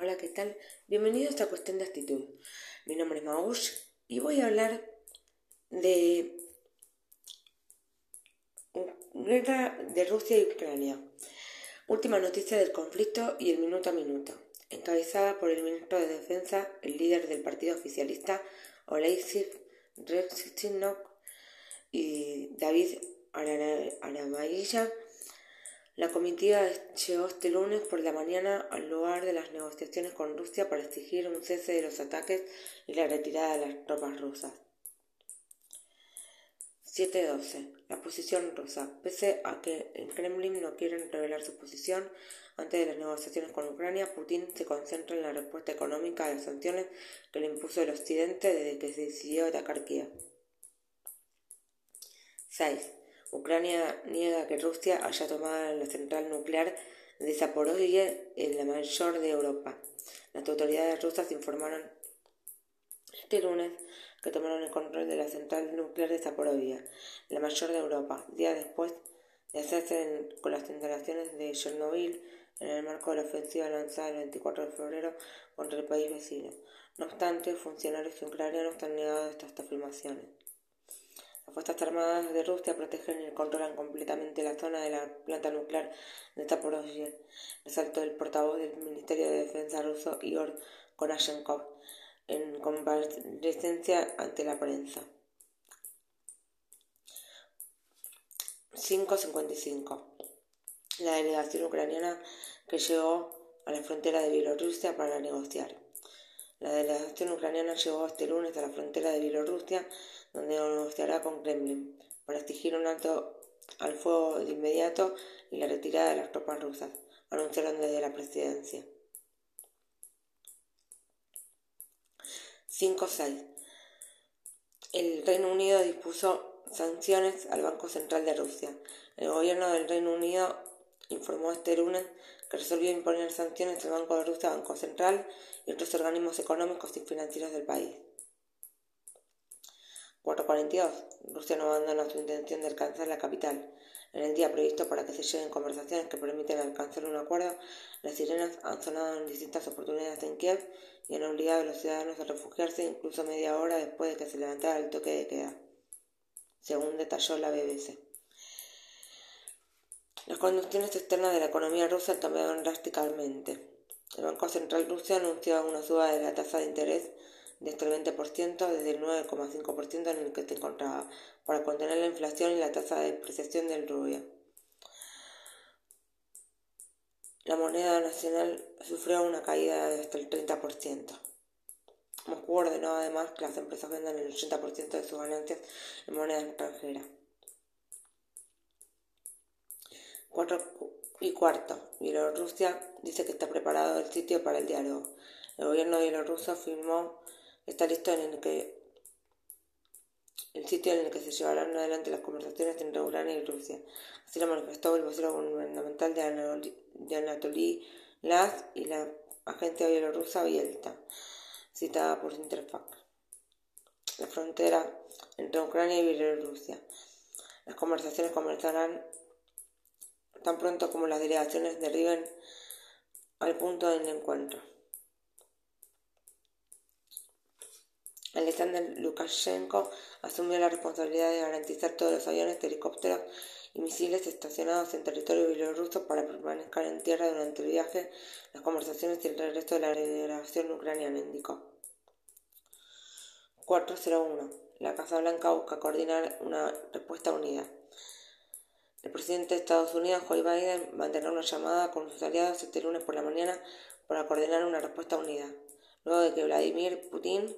Hola, ¿qué tal? Bienvenido a cuestión de actitud. Mi nombre es Maush y voy a hablar de guerra de Rusia y Ucrania. Última noticia del conflicto y el minuto a minuto. Encabezada por el ministro de Defensa, el líder del partido oficialista, Oleksiy Reznikov y David Aramayilla, la comitiva llegó este lunes por la mañana al lugar de las negociaciones con Rusia para exigir un cese de los ataques y la retirada de las tropas rusas. 7.12. La posición rusa. Pese a que el Kremlin no quiere revelar su posición antes de las negociaciones con Ucrania, Putin se concentra en la respuesta económica a las sanciones que le impuso el Occidente desde que se decidió atacar Kiev. 6. Ucrania niega que Rusia haya tomado la central nuclear de Zaporozhye, la mayor de Europa. Las autoridades rusas informaron este lunes que tomaron el control de la central nuclear de Zaporozhye, la mayor de Europa, días después de hacerse con las instalaciones de Chernobyl en el marco de la ofensiva lanzada el 24 de febrero contra el país vecino. No obstante, funcionarios ucranianos han negado estas afirmaciones. Las Fuerzas Armadas de Rusia protegen y controlan completamente la zona de la planta nuclear de Zaporozhye, resaltó el portavoz del Ministerio de Defensa ruso Igor Konashenkov en comparecencia ante la prensa. 5.55. La delegación ucraniana que llegó a la frontera de Bielorrusia para negociar. La delegación ucraniana llegó este lunes a la frontera de Bielorrusia donde negociará con Kremlin para exigir un alto al fuego de inmediato y la retirada de las tropas rusas, anunciaron desde la presidencia. 5.6. El Reino Unido dispuso sanciones al Banco Central de Rusia. El gobierno del Reino Unido informó este lunes que resolvió imponer sanciones al Banco de Rusia, Banco Central y otros organismos económicos y financieros del país. 442. Rusia no abandona su intención de alcanzar la capital. En el día previsto para que se lleguen conversaciones que permiten alcanzar un acuerdo, las sirenas han sonado en distintas oportunidades en Kiev y han obligado a los ciudadanos a refugiarse incluso media hora después de que se levantara el toque de queda, según detalló la BBC. Las condiciones externas de la economía rusa han cambiado drásticamente. El Banco Central ruso anunció una suba de la tasa de interés de hasta el 20% desde el 9,5% en el que se encontraba, para contener la inflación y la tasa de depreciación del rubio. La moneda nacional sufrió una caída de hasta el 30%. Moscú ordenó además que las empresas vendan el 80% de sus ganancias en moneda extranjera. Cuatro y cuarto, Bielorrusia dice que está preparado el sitio para el diálogo. El gobierno bielorruso firmó está listo en el que el sitio en el que se llevarán adelante las conversaciones entre Ucrania y Rusia. Así lo manifestó el vocero gubernamental de Anatoly Laz y la agencia bielorrusa Bielta, citada por Interfax. La frontera entre Ucrania y Bielorrusia. Las conversaciones comenzarán tan pronto como las delegaciones derriben al punto del encuentro. Alexander Lukashenko asumió la responsabilidad de garantizar todos los aviones, helicópteros y misiles estacionados en territorio bielorruso para permanecer en tierra durante el viaje, las conversaciones y el regreso de la delegación ucraniana, indicó. 401. La Casa Blanca busca coordinar una respuesta unida. El presidente de Estados Unidos, Joe Biden, mantendrá una llamada con sus aliados este lunes por la mañana para coordinar una respuesta unida, luego de que Vladimir Putin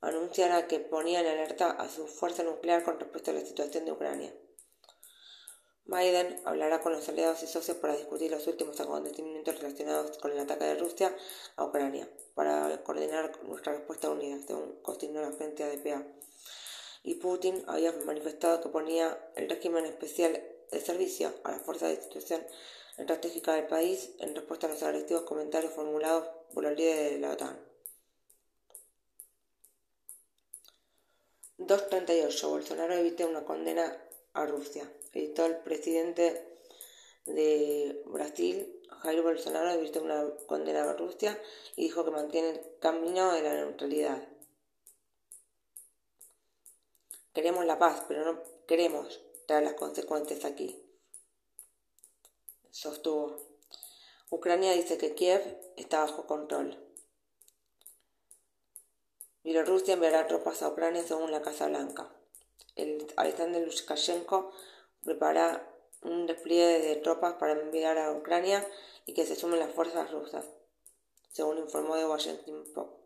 anunciara que ponía en alerta a su fuerza nuclear con respecto a la situación de Ucrania. Biden hablará con los aliados y socios para discutir los últimos acontecimientos relacionados con el ataque de Rusia a Ucrania, para coordinar nuestra respuesta unida, según consignó la agencia DPA. Y Putin había manifestado que ponía el régimen especial de servicio a las fuerzas de situación estratégica del país en respuesta a los agresivos comentarios formulados por los líderes de la OTAN. 238. Bolsonaro evita una condena a Rusia. Editó el presidente de Brasil, Jair Bolsonaro dictó una condena a Rusia y dijo que mantiene el camino de la neutralidad. Queremos la paz, pero no queremos traer las consecuencias aquí. Sostuvo. Ucrania dice que Kiev está bajo control. Bielorrusia enviará tropas a Ucrania según la Casa Blanca. El Alexander Lukashenko prepara un despliegue de tropas para enviar a Ucrania y que se sumen las fuerzas rusas, según informó The Washington Post.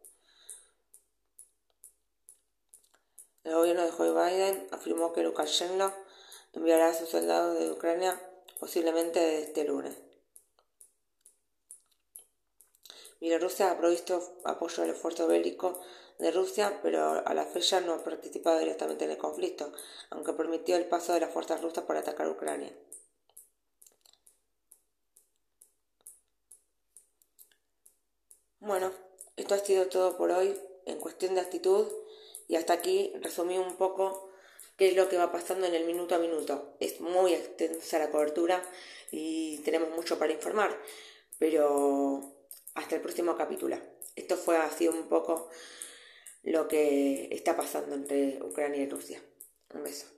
El gobierno de Joe Biden afirmó que Lukashenko enviará a sus soldados de Ucrania posiblemente desde este lunes. Bielorrusia ha provisto apoyo al esfuerzo bélico de Rusia, pero a la fecha no ha participado directamente en el conflicto, aunque permitió el paso de las fuerzas rusas para atacar Ucrania. Bueno, esto ha sido todo por hoy en cuestión de actitud y hasta aquí resumí un poco qué es lo que va pasando en el minuto a minuto. Es muy extensa la cobertura y tenemos mucho para informar, pero hasta el próximo capítulo. Esto fue así un poco lo que está pasando entre Ucrania y Rusia. Un beso.